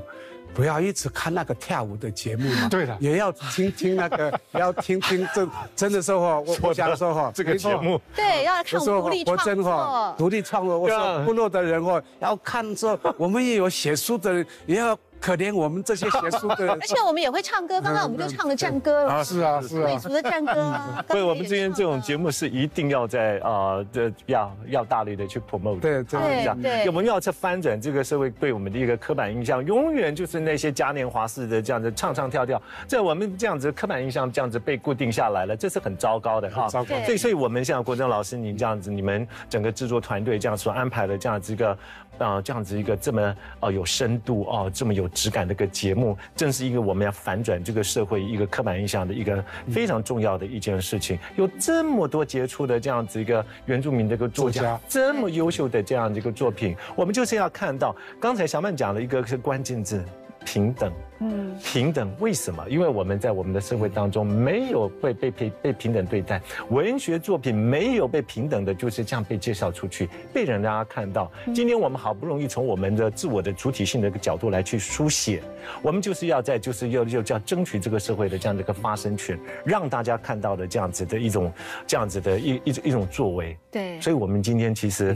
S1: 不要一直看那个跳舞的节目嘛，
S2: 对的，
S1: 也要听听那个，要听听真真的说哈。我我想说哈，
S3: 这个节目
S4: 对要看独立创作，
S1: 独立创作。我说 部落的人哦，要看这我们也有写书的人，也要。可怜我们这些学书的
S4: 而。且我们也会唱歌，刚刚我们就唱了战歌了，
S1: 啊，
S2: 是啊，是啊，
S4: 贵族的战歌啊。
S3: 所以我们之间这种。节目是一定要在啊这要要大力的去 promote，
S1: 对
S3: 这样
S4: 对
S3: 我们要去翻转这个社会对我们的一个刻板印象，永远就是那些嘉年华式的这样子唱唱跳跳，在我们这样子刻板印象这样子被固定下来了，这是很糟糕的哈。
S2: 糟糕
S3: 所以所以我们像国珍老师您这样子，你们整个制作团队这样所安排的这样子一个。啊、这样子一个这么呃有深度哦，这么有质感的一个节目，正是一个我们要反转这个社会一个刻板印象的一个非常重要的一件事情。有这么多杰出的这样子一个原住民的一个作家，
S2: 作家
S3: 这么优秀的这样的一个作品，我们就是要看到刚才小曼讲的一个是关键字。平等，嗯，平等为什么？因为我们在我们的社会当中没有被被平被平等对待，文学作品没有被平等的就是这样被介绍出去，被人大家看到。今天我们好不容易从我们的自我的主体性的一个角度来去书写，我们就是要在就是要要要争取这个社会的这样的一个发声权，让大家看到的这样子的一种这样子的一一一种作为。
S4: 对，
S3: 所以我们今天其实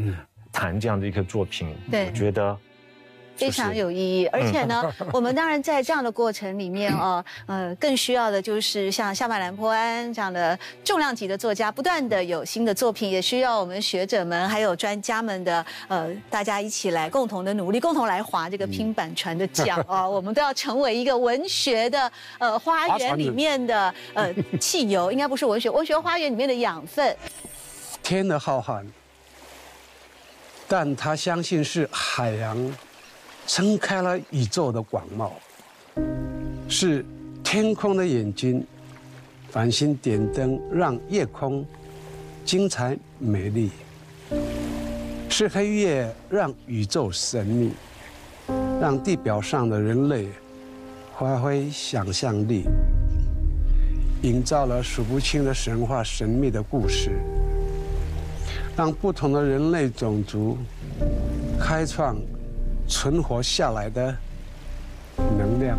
S3: 谈这样的一个作品，
S4: 对
S3: 我觉得
S4: 非常有意义，而且呢，我们当然在这样的过程里面哦，呃，更需要的就是像夏曼兰坡安这样的重量级的作家，不断的有新的作品，也需要我们学者们还有专家们的呃，大家一起来共同的努力，共同来划这个拼板船的桨啊，我们都要成为一个文学的呃花园里面的呃汽油，应该不是文学，文学花园里面的养分。
S1: 天的浩瀚，但他相信是海洋撑开了宇宙的广袤，是天空的眼睛，繁星点灯让夜空精彩美丽，是黑夜让宇宙神秘，让地表上的人类发挥想象力，营造了数不清的神话神秘的故事。让不同的人类种族开创存活下来的能量。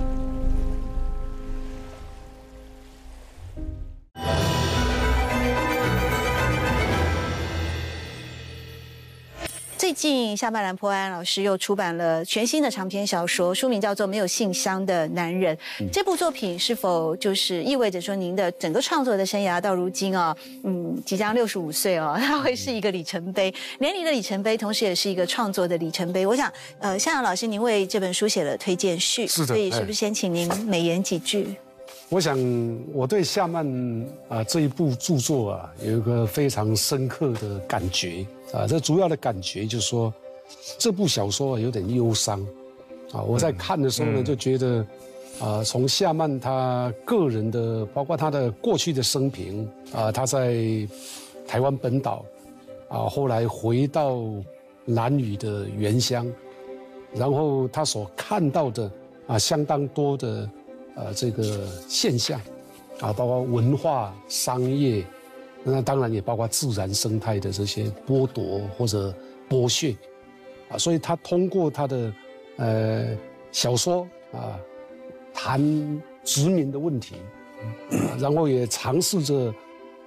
S4: 近，下半兰坡安老师又出版了全新的长篇小说，书名叫做《没有信箱的男人》。这部作品是否就是意味着说，您的整个创作的生涯到如今啊，嗯，即将六十五岁哦，它会是一个里程碑，年龄的里程碑，同时也是一个创作的里程碑。我想，呃，向阳老师，您为这本书写了推荐序，
S2: 是的
S4: 所以是不是
S2: 哎
S4: 先请您美言几句？
S2: 我想我对夏曼啊这一部著作啊有一个非常深刻的感觉啊，这主要的感觉就是说，这部小说啊有点忧伤啊。我在看的时候呢，就觉得啊，从夏曼他个人的，包括他的过去的生平啊，他在台湾本岛啊，后来回到南屿的原乡，然后他所看到的啊相当多的呃这个现象啊，包括文化、商业，那当然也包括自然生态的这些剥夺或者剥削啊，所以他通过他的呃小说啊谈殖民的问题，然后也尝试着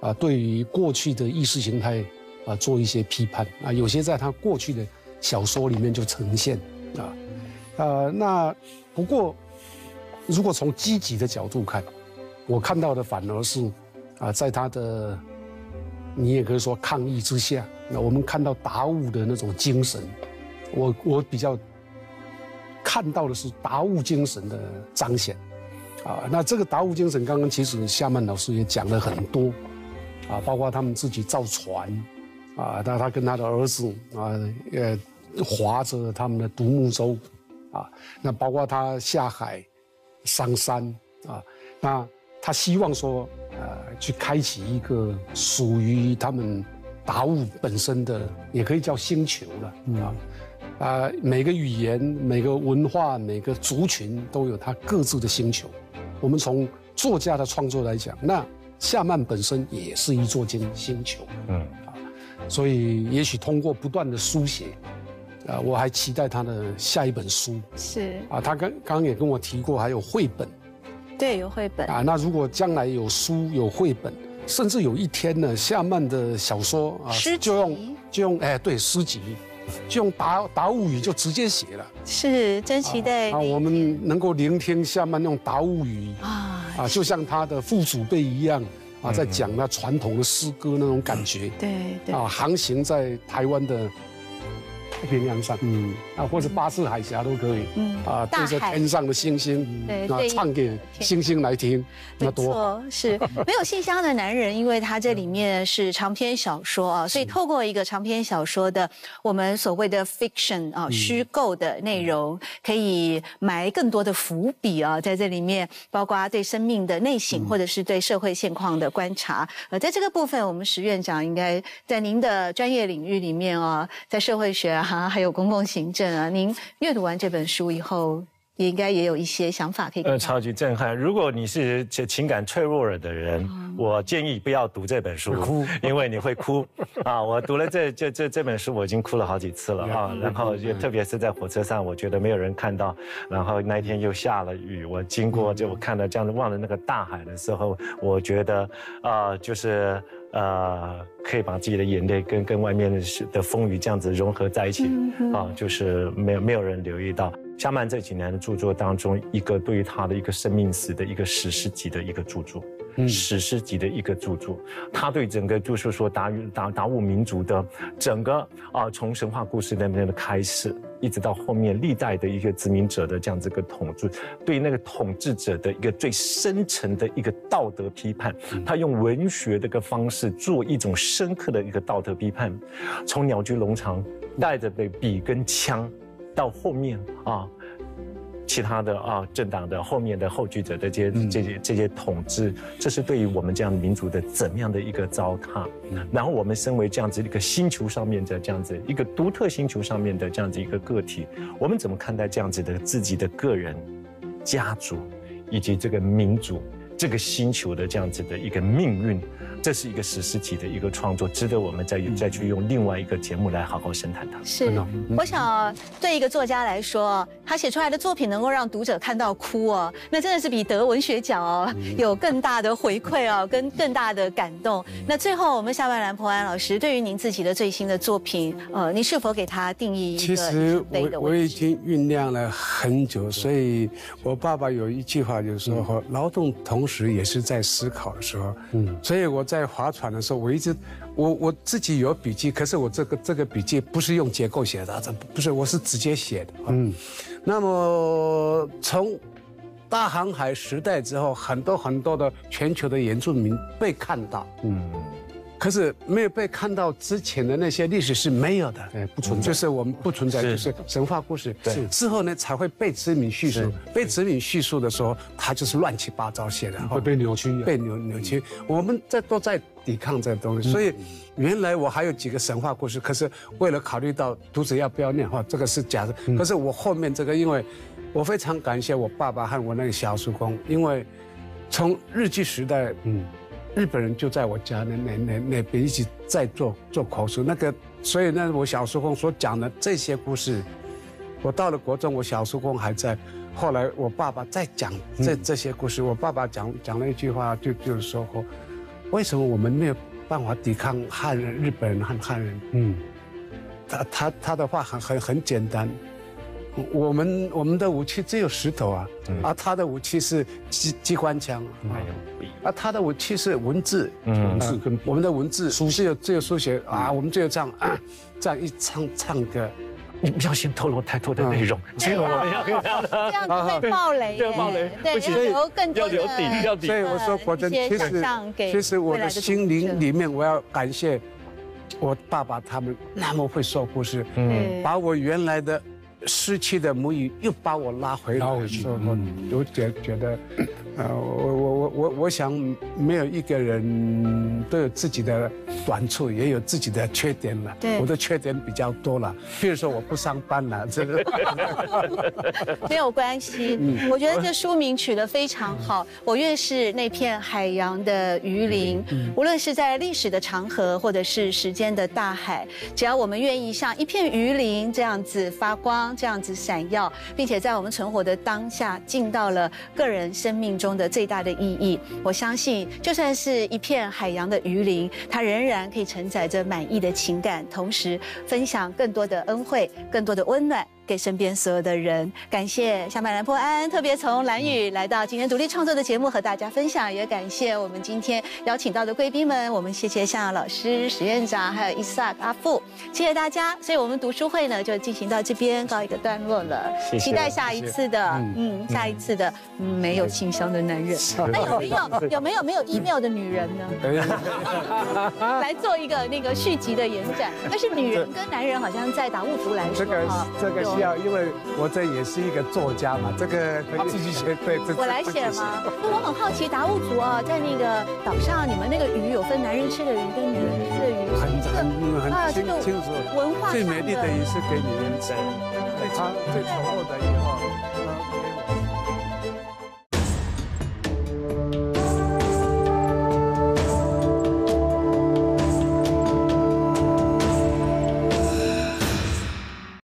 S2: 啊对于过去的意识形态啊做一些批判啊，有些在他过去的小说里面就呈现啊，呃，那不过如果从积极的角度看，我看到的反而是啊，在他的你也可以说抗议之下，那我们看到达悟的那种精神，我我比较看到的是达悟精神的彰显，啊，那这个达悟精神，刚刚其实夏曼老师也讲了很多，啊，包括他们自己造船，啊，那他跟他的儿子啊，呃，划着他们的独木舟，啊，那包括他下海上山啊，那他希望说，呃，去开启一个属于他们达悟本身的，也可以叫星球了啊。啊、每个语言、每个文化、每个族群都有它各自的星球。我们从作家的创作来讲，那夏曼本身也是一座星星球，
S3: 嗯
S2: 啊，所以也许通过不断的书写，啊，我还期待他的下一本书
S4: 是
S2: 啊。他刚刚刚也跟我提过，还有绘本
S4: 对，有绘本，
S2: 啊。那如果将来有书有绘本，甚至有一天呢，夏曼的小说啊
S4: 诗，集
S2: 就用就用哎对诗集就用达达物语就直接写了。
S4: 是真期待
S2: 啊，我们能够聆听夏曼用达物语啊，啊，就像他的父祖辈一样啊，在讲那传统的诗歌那种感觉。
S4: 对对
S2: 啊，航行在台湾的。太平洋上，嗯。啊，或者巴士海峡都可以，嗯。啊，对着天上的星星，
S4: 对，
S2: 那唱给星星来听，
S4: 那多是。没有信箱的男人，因为他这里面是长篇小说啊，所以透过一个长篇小说的我们所谓的 fiction 啊，虚构的内容，可以埋更多的伏笔啊，在这里面，包括对生命的内省，或者是对社会现况的观察。呃，在这个部分，我们石院长应该在您的专业领域里面啊，在社会学啊。啊，还有公共行政啊！您阅读完这本书以后，也应该也有一些想法可以。呃，
S3: 超级震撼！如果你是情感脆弱了的人，我建议不要读这本书，哭，因为你会哭 啊！我读了这这这这本书，我已经哭了好几次了啊！然后就特别是在火车上，我觉得没有人看到，然后那一天又下了雨，我经过就我看到这样子望着那个大海的时候，我觉得啊，就是。呃，可以把自己的眼泪跟跟外面的的风雨这样子融合在一起啊，就是没有没有人留意到夏曼这几年的著作当中，一个对于他的一个生命史的一个史诗级的一个著作。史诗级的一个著作，他对整个就是说达达达悟民族的整个啊，从神话故事那边的开始，一直到后面历代的一个殖民者的这样子一个统治，对那个统治者的一个最深层的一个道德批判，他用文学的个方式做一种深刻的一个道德批判，从鸟居农场带着的笔跟枪，到后面啊。其他的啊，政党的后面的后继者的这些这些这些统治，这是对于我们这样民族的怎么样的一个糟蹋？然后我们身为这样子一个星球上面的这样子一个独特星球上面的这样子一个个体，我们怎么看待这样子的自己的个人、家族以及这个民族、这个星球的这样子的一个命运？这是一个史诗级的一个创作，值得我们再再去用另外一个节目来好好深谈它。
S4: 是，我想对一个作家来说，他写出来的作品能够让读者看到哭哦，那真的是比得文学奖哦有更大的回馈哦，跟更大的感动。那最后，我们下半兰婆安老师，对于您自己的最新的作品，呃，您是否给他定义一个？
S1: 其实我我已经酝酿了很久，所以我爸爸有一句话就是说，劳动同时也是在思考的时候，嗯，所以我在。在划船的时候，我一直，我我自己有笔记，可是我这个这个笔记不是用结构写的，这不是，我是直接写的。嗯，那么从大航海时代之后，很多很多的全球的原住民被看到。嗯。可是没有被看到之前的那些历史是没有的，
S2: 哎，不存在，
S1: 就是我们不存在，就是神话故事。对，之后呢才会被殖民叙述，被殖民叙述的时候，它就是乱七八糟写的，
S2: 会被扭曲，
S1: 被扭扭曲。我们在都在抵抗这个东西，所以原来我还有几个神话故事，可是为了考虑到读者要不要念，话这个是假的。可是我后面这个，因为我非常感谢我爸爸和我那个小叔公，因为从日记时代，嗯。日本人就在我家那那那那边一直在做做口述，那个所以呢，我小时候所讲的这些故事，我到了国中，我小叔公还在。后来我爸爸再讲这这些故事，我爸爸讲讲了一句话，就就是说，为什么我们没有办法抵抗汉人、日本人和汉人？嗯，他他他的话很很很简单。我们我们的武器只有石头啊，而他的武器是机机关枪，而他的武器是文字，文字。跟我们的文字书只有只有书写啊，我们只有这样啊这样一唱唱歌，
S3: 你不要先透露太多的内容，结果我们要
S4: 这样子会暴雷，
S3: 对爆雷，
S4: 对，要留更多的
S1: 所以我说果真，其实其实我的心灵里面，我要感谢我爸爸他们那么会说故事，嗯，把我原来的。失去的母语又把我拉回来，我就觉觉得，呃，我我我我我想，没有一个人都有自己的短处，也有自己的缺点了。
S4: 对，
S1: 我的缺点比较多了，比如说我不上班了，这个
S4: 没有关系。嗯，我觉得这书名取得非常好。我越是那片海洋的鱼鳞，嗯无论是在历史的长河，或者是时间的大海，只要我们愿意像一片鱼鳞这样子发光。这样子闪耀，并且在我们存活的当下，进到了个人生命中。中的最大的意义。我相信，就算是一片海洋的鱼鳞，它仍然可以承载着满意的情感，同时分享更多的恩惠，更多的温暖。给身边所有的人，感谢夏曼兰破安特别从蓝宇来到今天独立创作的节目和大家分享，也感谢我们今天邀请到的贵宾们，我们谢谢向老师、史院长，还有伊萨阿富，谢谢大家。所以我们读书会呢就进行到这边告一个段落了，期待下一次的，嗯，下一次的没有信箱的男人，那有没有 有没有没有 email 的女人呢？来做一个那个续集的延展，但是女人跟男人好像在达悟族来说，
S1: 这个这个。要，因为我这也是一个作家嘛，这个可以自己写。对，
S4: 我来写吗？那我很好奇，达悟族啊，在那个岛上，你们那个鱼有分男人吃的鱼跟女人吃的鱼，
S1: 很很很清清楚。
S4: 文化
S1: 最美丽的鱼是给女人吃，最长最丑陋的以后，给我。